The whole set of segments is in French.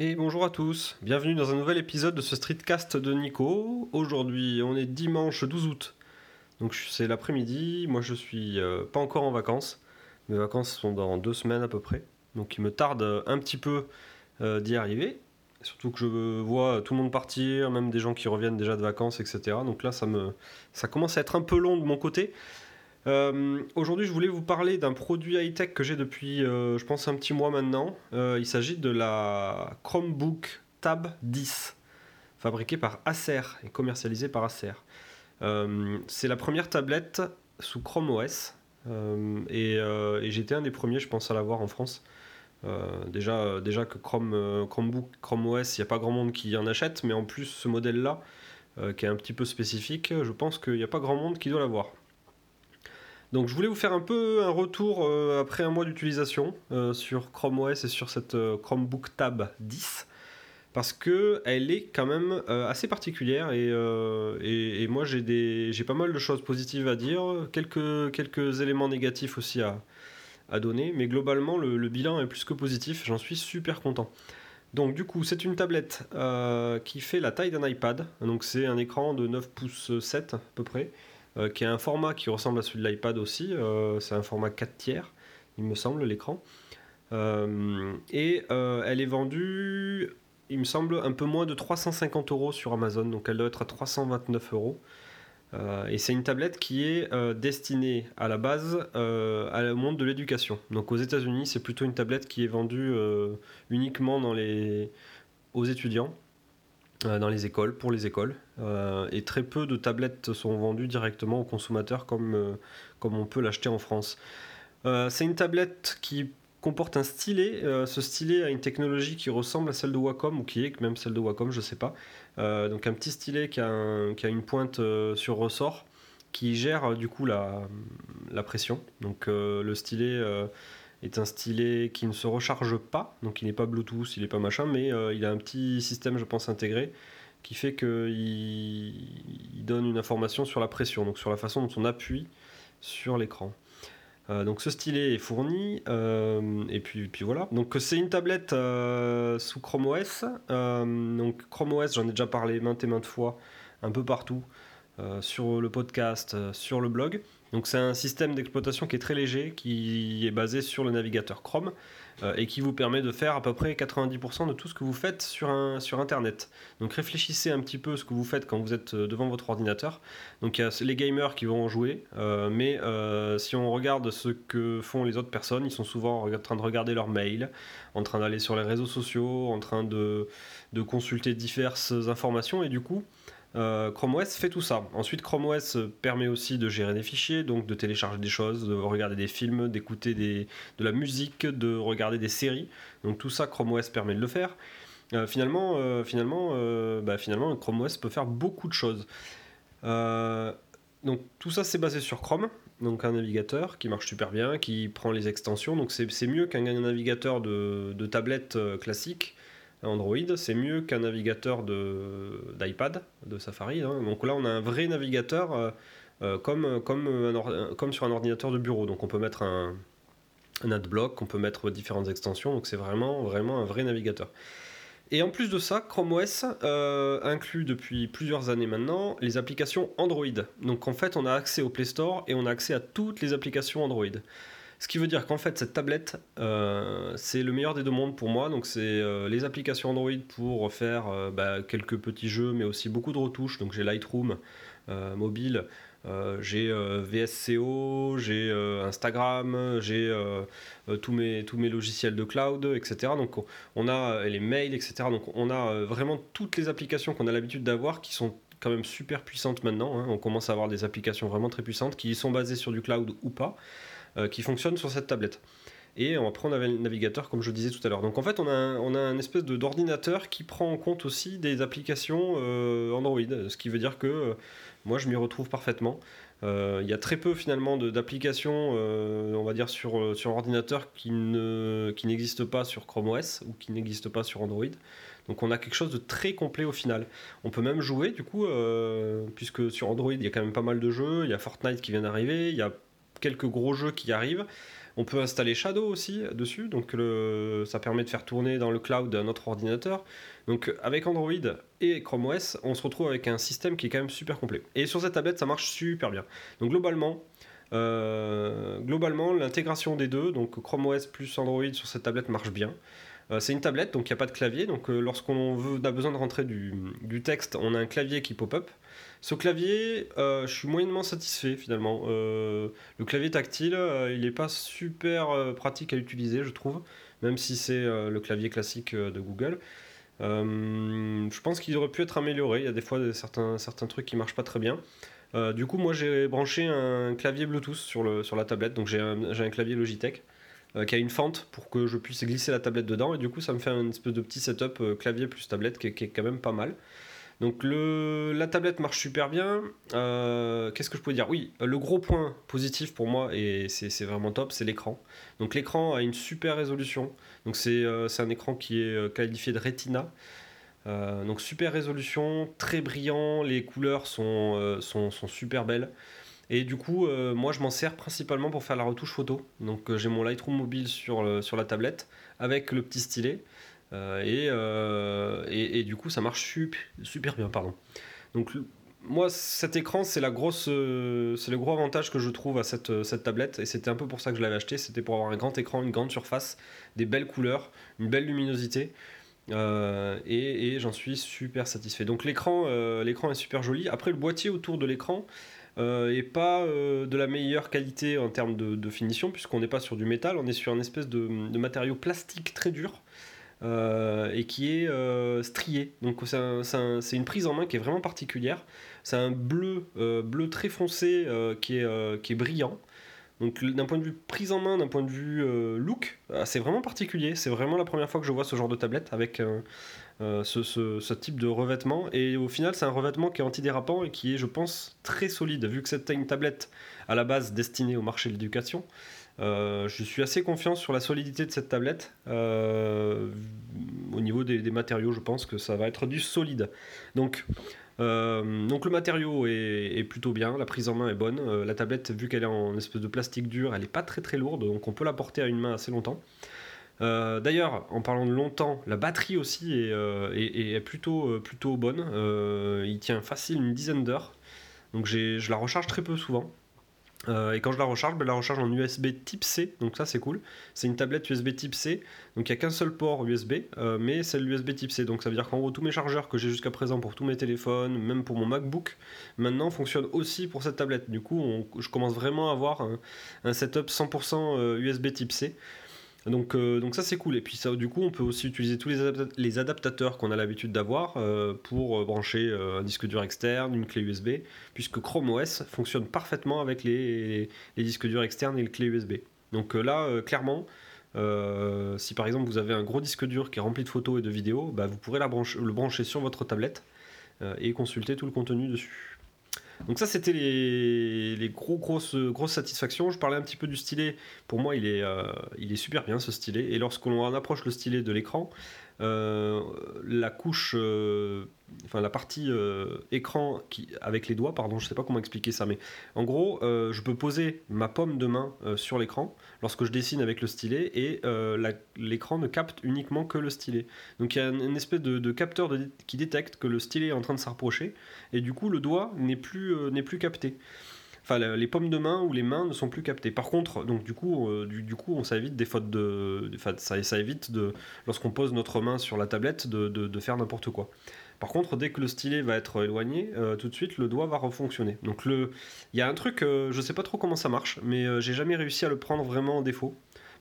Et bonjour à tous, bienvenue dans un nouvel épisode de ce streetcast de Nico. Aujourd'hui, on est dimanche 12 août, donc c'est l'après-midi. Moi, je suis euh, pas encore en vacances. Mes vacances sont dans deux semaines à peu près, donc il me tarde un petit peu euh, d'y arriver. Surtout que je vois tout le monde partir, même des gens qui reviennent déjà de vacances, etc. Donc là, ça me, ça commence à être un peu long de mon côté. Euh, aujourd'hui, je voulais vous parler d'un produit high-tech que j'ai depuis, euh, je pense, un petit mois maintenant. Euh, il s'agit de la Chromebook Tab 10, fabriquée par Acer et commercialisée par Acer. c'est la première tablette sous Chrome OS. et, j'étais un des premiers, je pense, à l'avoir en France. déjà, déjà que Chrome, Chromebook, Chrome OS, il n'y a pas grand monde qui en achète, mais en plus, ce modèle-là, qui est un petit peu spécifique, je pense qu'il n'y a pas grand monde qui doit l'avoir. Donc je voulais vous faire un peu un retour euh, après un mois d'utilisation euh, sur Chrome OS et sur cette euh, Chromebook Tab 10 parce que elle est quand même assez particulière et, moi j'ai pas mal de choses positives à dire, quelques, quelques éléments négatifs aussi à, à donner, mais globalement le, bilan est plus que positif, j'en suis super content. Donc du coup c'est une tablette qui fait la taille d'un iPad, donc c'est un écran de 9 pouces 7 à peu près, euh, qui a un format qui ressemble à celui de l'iPad aussi. Euh, c'est un format 4 tiers, il me semble, l'écran. Euh, et elle est vendue, il me semble, un peu moins de 350 euros sur Amazon, donc elle doit être à 329 euros. et c'est une tablette qui est destinée à la base au monde de l'éducation. Donc aux États-Unis, c'est plutôt une tablette qui est vendue uniquement dans les... aux étudiants. Euh, dans les écoles, pour les écoles. Euh, et très peu de tablettes sont vendues directement aux consommateurs comme, euh, comme on peut l'acheter en France. c'est une tablette qui comporte un stylet. ce stylet a une technologie qui ressemble à celle de Wacom, ou qui est même celle de Wacom, je ne sais pas. donc un petit stylet qui a, une pointe sur ressort qui gère du coup la, la pression. Donc le stylet est un stylet qui ne se recharge pas, donc il n'est pas Bluetooth, il n'est pas machin, mais euh, il a un petit système, je pense, intégré qui fait qu'il il donne une information sur la pression, donc sur la façon dont on appuie sur l'écran. Euh, donc ce stylet est fourni, euh, et puis, puis voilà. Donc c'est une tablette sous Chrome OS. donc Chrome OS, j'en ai déjà parlé maintes et maintes fois, un peu partout, sur le podcast, sur le blog. Donc c'est un système d'exploitation qui est très léger, qui est basé sur le navigateur Chrome euh, et qui vous permet de faire à peu près 90% de tout ce que vous faites sur, sur Internet. Donc réfléchissez un petit peu ce que vous faites quand vous êtes euh, devant votre ordinateur. Donc il y a les gamers qui vont en jouer, euh, mais si on regarde ce que font les autres personnes, ils sont souvent en train de regarder leur mail, en train d'aller sur les réseaux sociaux, en train de, de consulter diverses informations et du coup... Euh, Chrome OS fait tout ça. Ensuite, Chrome OS permet aussi de gérer des fichiers, donc de télécharger des choses, de regarder des films, d'écouter de la musique, de regarder des séries. Donc tout ça, Chrome OS permet de le faire. Euh, finalement, euh, finalement, bah, finalement, Chrome OS peut faire beaucoup de choses. donc tout ça, c'est basé sur Chrome, donc un navigateur qui marche super bien, qui prend les extensions. Donc c'est mieux qu'un navigateur de tablette classique Android, c'est mieux qu'un navigateur d'iPad, de, Safari. Hein. Donc là, on a un vrai navigateur euh, euh, comme, sur un ordinateur de bureau. Donc on peut mettre un, un adblock, on peut mettre différentes extensions. Donc c'est vraiment, vraiment un vrai navigateur. Et en plus de ça, Chrome OS euh, inclut depuis plusieurs années maintenant les applications Android. Donc en fait, on a accès au Play Store et on a accès à toutes les applications Android. Ce qui veut dire qu'en fait, cette tablette, euh, c'est le meilleur des deux mondes pour moi. Donc, c'est euh, les applications Android pour faire euh, bah, quelques petits jeux, mais aussi beaucoup de retouches. Donc, j'ai Lightroom mobile, j'ai VSCO, j'ai Instagram, j'ai tous, mes, tous mes logiciels de cloud, etc. Donc, on a les mails, etc. Donc, on a vraiment toutes les applications qu'on a l'habitude d'avoir qui sont quand même super puissantes maintenant. Hein. On commence à avoir des applications vraiment très puissantes qui sont basées sur du cloud ou pas. Euh, qui fonctionne sur cette tablette. Et après, on avait le navigateur, comme je disais tout à l'heure. Donc en fait, on a un, on a espèce d'ordinateur qui prend en compte aussi des applications euh, Android, ce qui veut dire que euh, moi, je m'y retrouve parfaitement. Il y a très peu finalement d'applications, on va dire, sur, sur ordinateur qui n'existent pas sur Chrome OS ou qui n'existent pas sur Android. Donc on a quelque chose de très complet au final. On peut même jouer du coup, puisque sur Android il y a quand même pas mal de jeux, il y a Fortnite qui vient d'arriver, il y a quelques gros jeux qui arrivent. On peut installer Shadow aussi dessus, donc ça permet de faire tourner dans le cloud un autre ordinateur. Donc avec Android et Chrome OS, on se retrouve avec un système qui est quand même super complet. Et sur cette tablette, ça marche super bien. Donc globalement, euh, globalement, l'intégration des deux, donc Chrome OS plus Android sur cette tablette marche bien. Euh, c'est une tablette, donc il n'y a pas de clavier. Donc euh, lorsqu'on a besoin de rentrer du, texte, on a un clavier qui pop-up. Ce clavier, je suis moyennement satisfait finalement. le clavier tactile, il n'est pas super pratique à utiliser, je trouve, même si c'est le clavier classique de Google. je pense qu'il aurait pu être amélioré. Il y a des fois certains, certains trucs qui marchent pas très bien. Euh, du coup, moi j'ai branché un clavier Bluetooth sur, le, sur la tablette, donc j'ai un, un, clavier Logitech euh, qui a une fente pour que je puisse glisser la tablette dedans, et du coup, ça me fait un espèce de petit setup euh, clavier plus tablette qui, est quand même pas mal. Donc le, la tablette marche super bien. Qu'est-ce que je peux dire? Oui, le gros point positif pour moi, et c'est vraiment top, c'est l'écran. Donc l'écran a une super résolution. Donc c'est un écran qui est qualifié de Retina. Euh, donc super résolution, très brillant, les couleurs sont, euh, super belles. Et du coup, euh, moi je m'en sers principalement pour faire la retouche photo. Donc j'ai mon Lightroom mobile sur la tablette avec le petit stylet. Et, et, du coup, ça marche super, super bien. Pardon. Donc moi, cet écran, grosse, c'est le gros avantage que je trouve à cette, cette tablette. Et c'était un peu pour ça que je l'avais acheté. C'était pour avoir un grand écran, une grande surface, des belles couleurs, une belle luminosité. Euh, et, j'en suis super satisfait. Donc l'écran, euh, est super joli. Après le boîtier autour de l'écran euh, est pas de la meilleure qualité en termes de, finition puisqu'on n'est pas sur du métal, on est sur une espèce de, matériau plastique très dur. Et qui est strié. Donc c'est une prise en main qui est vraiment particulière. C'est un bleu, bleu très foncé qui, est, qui est brillant. Donc d'un point de vue prise en main, d'un point de vue euh, look, euh, c'est vraiment particulier. C'est vraiment la première fois que je vois ce genre de tablette avec euh, ce, type de revêtement. Et au final, c'est un revêtement qui est antidérapant et qui est, je pense, très solide. Vu que c'était une tablette à la base destinée au marché de l'éducation, je suis assez confiant sur la solidité de cette tablette. au niveau des, matériaux, je pense que ça va être du solide. Donc euh, donc le matériau est, plutôt bien, la prise en main est bonne. Euh, la tablette, vu qu'elle est en espèce de plastique dur, elle n'est pas très très lourde, donc on peut la porter à une main assez longtemps. Euh, d'ailleurs, en parlant de longtemps, la batterie aussi est, plutôt, plutôt bonne. il tient facile une dizaine d'heures. Donc je la recharge très peu souvent. Euh, et quand je la recharge, ben, la recharge en USB type C, donc ça c'est cool. C'est une tablette USB type C, donc il n'y a qu'un seul port USB, euh, mais c'est l'USB type C. Donc ça veut dire qu'en gros, tous mes chargeurs que j'ai jusqu'à présent pour tous mes téléphones, même pour mon MacBook, maintenant fonctionnent aussi pour cette tablette. Du coup, je commence vraiment à avoir un, setup 100% USB euh, type C. Donc, euh, donc ça c'est cool. Et puis ça, du coup, on peut aussi utiliser tous les, adaptateurs qu'on a l'habitude d'avoir euh, pour euh, brancher un disque dur externe, une clé USB, puisque Chrome OS fonctionne parfaitement avec les, disques durs externes et les clés USB. Donc là, clairement, si par exemple vous avez un gros disque dur qui est rempli de photos et de vidéos, bah, vous pourrez le brancher sur votre tablette et consulter tout le contenu dessus. Donc ça, c'était les, gros, grosses, satisfactions. Je parlais un petit peu du stylet. Pour moi, il est, euh, il est super bien ce stylet. Et lorsqu'on approche le stylet de l'écran, la couche, euh, enfin la partie écran qui, avec les doigts, pardon, je sais pas comment expliquer ça, mais en gros, je peux poser ma pomme de main sur l'écran lorsque je dessine avec le stylet et l'écran ne capte uniquement que le stylet. Donc il y a une, espèce de, capteur qui détecte que le stylet est en train de s'approcher et du coup le doigt n'est plus, n'est plus capté enfin les pommes de main ou les mains ne sont plus captées. Par contre, donc du coup, euh, du, coup, on ça évite des fautes de, ça, ça, évite de, lorsqu'on pose notre main sur la tablette, de, faire n'importe quoi. Par contre, dès que le stylet va être éloigné, euh, tout de suite le doigt va refonctionner. Donc le, il y a un truc, euh, je sais pas trop comment ça marche, mais j'ai jamais réussi à le prendre vraiment en défaut.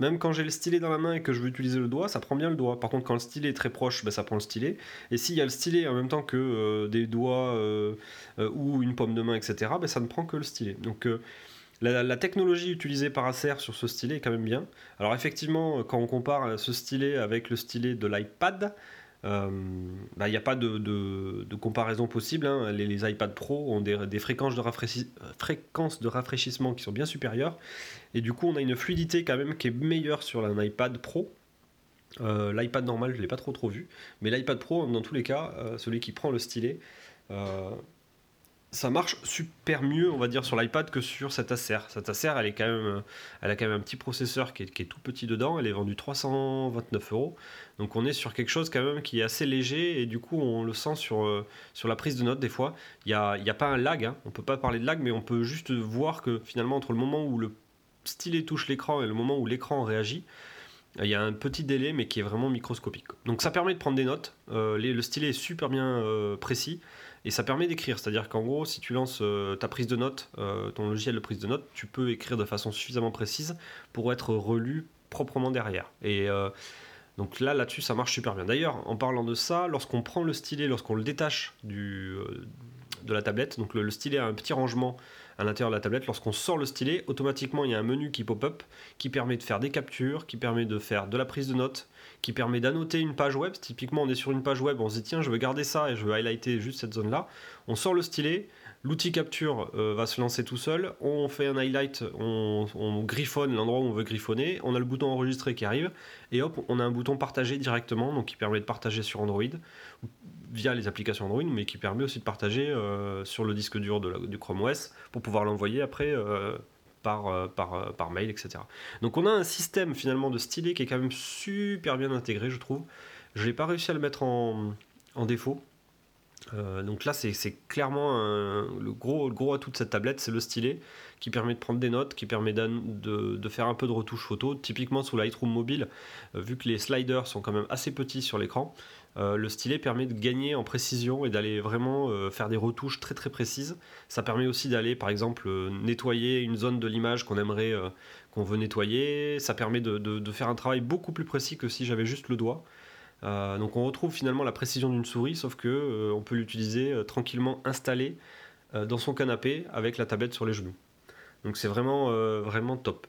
Même quand j'ai le stylet dans la main et que je veux utiliser le doigt, ça prend bien le doigt. Par contre, quand le stylet est très proche, ben, ça prend le stylet. Et s'il y a le stylet en même temps que euh, des doigts euh, euh, ou une pomme de main, etc., ben, ça ne prend que le stylet. Donc la, technologie utilisée par Acer sur ce stylet est quand même bien. Alors effectivement, quand on compare ce stylet avec le stylet de l'iPad, il n'y a pas de, comparaison possible. Hein. Les, iPad Pro ont des, fréquences, de fréquences de rafraîchissement qui sont bien supérieures. Et du coup, on a une fluidité quand même qui est meilleure sur un iPad Pro. Euh, L'iPad normal, je ne l'ai pas trop trop vu. Mais l'iPad Pro, dans tous les cas, euh, celui qui prend le stylet, euh, ça marche super mieux, on va dire, sur l'iPad que sur cette Acer. Cette Acer, elle, est quand même, elle a quand même un petit processeur qui est, tout petit dedans. Elle est vendue 329 euros. Donc on est sur quelque chose quand même qui est assez léger et du coup on le sent sur, euh, sur la prise de notes des fois. Il n'y a, a, pas un lag, hein. on peut pas parler de lag, mais on peut juste voir que finalement entre le moment où le stylet touche l'écran et le moment où l'écran réagit, il y a un petit délai mais qui est vraiment microscopique. Donc ça permet de prendre des notes. Euh, le stylet est super bien euh, précis. Et ça permet d'écrire, c'est-à-dire qu'en gros, si tu lances euh, ta prise de notes, euh, ton logiciel de prise de notes, tu peux écrire de façon suffisamment précise pour être relu proprement derrière. Et euh, donc là, là-dessus, ça marche super bien. D'ailleurs, en parlant de ça, lorsqu'on prend le stylet, lorsqu'on le détache de la tablette, donc le, stylet a un petit rangement à l'intérieur de la tablette, lorsqu'on sort le stylet, automatiquement, il y a un menu qui pop-up qui permet de faire des captures, qui permet de faire de la prise de notes, qui permet d'annoter une page web. Typiquement, on est sur une page web, on se dit tiens, je veux garder ça et je veux highlighter juste cette zone-là. On sort le stylet, l'outil capture euh, va se lancer tout seul. On fait un highlight, on, griffonne l'endroit où on veut griffonner. On a le bouton enregistrer qui arrive et hop, on a un bouton partager directement, donc qui permet de partager sur Android via les applications Android, mais qui permet aussi de partager euh, sur le disque dur du Chrome OS pour pouvoir l'envoyer après euh, par, mail, etc. Donc on a un système finalement de stylet qui est quand même super bien intégré, je trouve. Je n'ai pas réussi à le mettre en défaut. Euh, donc là, c'est clairement le, gros, gros atout de cette tablette, c'est le stylet qui permet de prendre des notes, qui permet de, de, faire un peu de retouche photo. Typiquement sous Lightroom mobile, vu que les sliders sont quand même assez petits sur l'écran, euh, le stylet permet de gagner en précision et d'aller vraiment euh, faire des retouches très très précises. Ça permet aussi d'aller par exemple euh, nettoyer une zone de l'image qu'on aimerait, qu'on veut nettoyer. Ça permet de, faire un travail beaucoup plus précis que si j'avais juste le doigt. Donc on retrouve finalement la précision d'une souris, sauf que on peut l'utiliser tranquillement installé dans son canapé avec la tablette sur les genoux. Donc c'est vraiment top.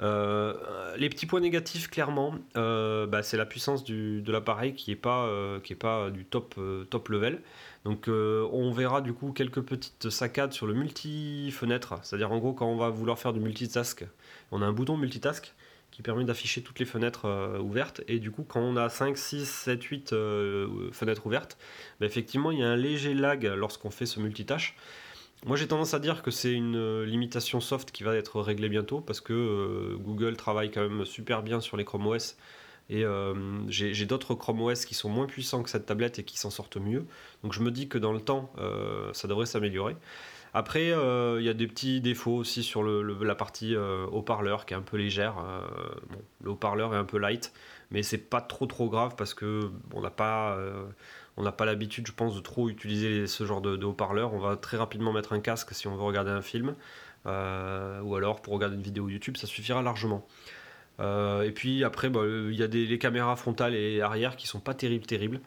Euh, les petits points négatifs, clairement, euh, bah, c'est la puissance de l'appareil qui n'est pas, euh, du top, top level. Donc on verra du coup quelques petites saccades sur le multi-fenêtre, c'est-à-dire en gros quand on va vouloir faire du multitask, on a un bouton multitask permet d'afficher toutes les fenêtres ouvertes, et du coup quand on a 5, 6, 7, 8 fenêtres ouvertes, bah, effectivement il y a un léger lag lorsqu'on fait ce multitâche. Moi j'ai tendance à dire que c'est une euh, limitation soft qui va être réglée bientôt parce que euh, Google travaille quand même super bien sur les Chrome OS et euh, j'ai d'autres Chrome OS qui sont moins puissants que cette tablette et qui s'en sortent mieux. Donc je me dis que dans le temps ça devrait s'améliorer. Après il y a des petits défauts aussi sur la partie haut-parleur qui est un peu légère. le haut-parleur est un peu light mais c'est pas trop trop grave parce que on n'a pas pas l'habitude, je pense, de trop utiliser ce genre de, haut-parleur. On va très rapidement mettre un casque si on veut regarder un film, euh, ou alors pour regarder une vidéo YouTube, ça suffira largement. Euh, et puis après, bah, il y a les caméras frontales et arrière qui sont pas terribles, terribles.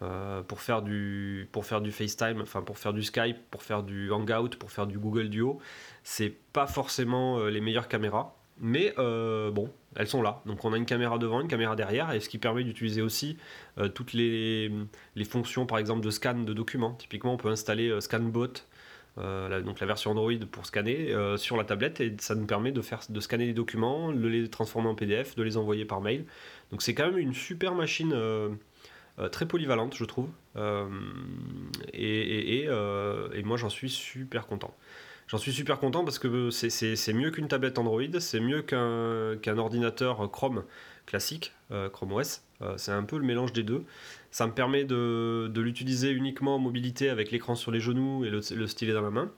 Euh, pour faire du pour faire du FaceTime, enfin pour faire du Skype, pour faire du Hangout, pour faire du Google Duo, c'est pas forcément les meilleures caméras. Mais euh, bon, elles sont là. Donc on a une caméra devant, une caméra derrière, et ce qui permet d'utiliser aussi euh, toutes les, fonctions, par exemple, de scan de documents. Typiquement, on peut installer euh, ScanBot, donc la version Android pour scanner sur la tablette, et ça nous permet de, faire, de scanner les documents, de les transformer en PDF, de les envoyer par mail. Donc c'est quand même une super machine. Très polyvalente, je trouve. et, et moi, j'en suis super content. J'en suis super content parce que c'est mieux qu'une tablette Android, c'est mieux qu'un ordinateur Chrome classique, euh, Chrome OS. Euh, c'est un peu le mélange des deux. Ça me permet de, l'utiliser uniquement en mobilité avec l'écran sur les genoux et le, stylet dans la main.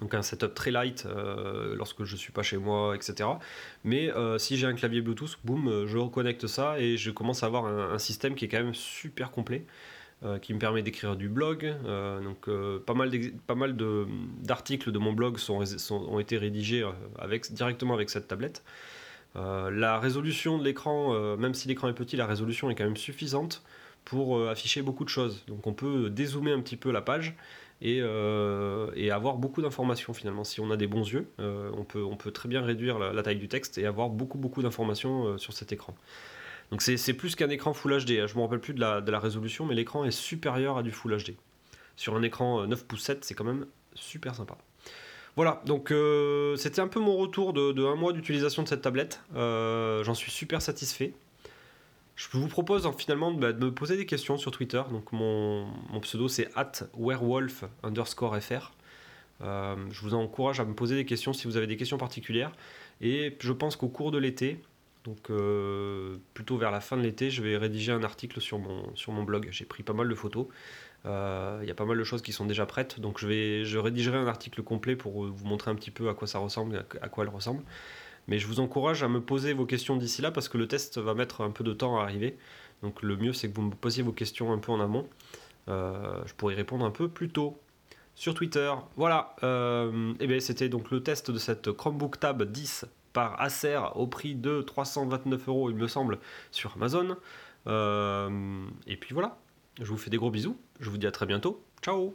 Donc un setup très light euh, lorsque je suis pas chez moi, etc. Mais si j'ai un clavier Bluetooth, boum, je reconnecte ça et je commence à avoir un système qui est quand même super complet. Euh, qui me permet d'écrire du blog. Euh, donc euh, pas mal, pas mal d'articles de, mon blog sont, ont été rédigés avec, directement avec cette tablette. la résolution de l'écran, même si l'écran est petit, la résolution est quand même suffisante pour afficher beaucoup de choses. Donc on peut dézoomer un petit peu la page et, et avoir beaucoup d'informations finalement. Si on a des bons yeux, on, peut, on peut très bien réduire la, taille du texte et avoir beaucoup beaucoup d'informations sur cet écran. Donc c'est plus qu'un écran Full HD. Hein. Je ne me rappelle plus de la, résolution, mais l'écran est supérieur à du Full HD. Sur un écran 9 pouces 7, c'est quand même super sympa. Voilà, donc euh, c'était un peu mon retour de, un mois d'utilisation de cette tablette. Euh, j'en suis super satisfait. Je vous propose finalement bah, de, me poser des questions sur Twitter. Donc mon, pseudo c'est at werewolf underscore fr. je vous encourage à me poser des questions si vous avez des questions particulières. Et je pense qu'au cours de l'été, donc plutôt vers la fin de l'été, je vais rédiger un article sur mon, sur mon blog. J'ai pris pas mal de photos. Il y a pas mal de choses qui sont déjà prêtes. Donc je, vais, je rédigerai un article complet pour vous montrer un petit peu à quoi ça ressemble, à quoi elle ressemble. Mais je vous encourage à me poser vos questions d'ici là parce que le test va mettre un peu de temps à arriver. Donc le mieux c'est que vous me posiez vos questions un peu en amont. Euh, je pourrais répondre un peu plus tôt sur Twitter. Voilà, euh, et bien c'était donc le test de cette Chromebook Tab 10 par Acer au prix de 329 euros il me semble sur Amazon. Euh, et puis voilà, je vous fais des gros bisous, je vous dis à très bientôt, ciao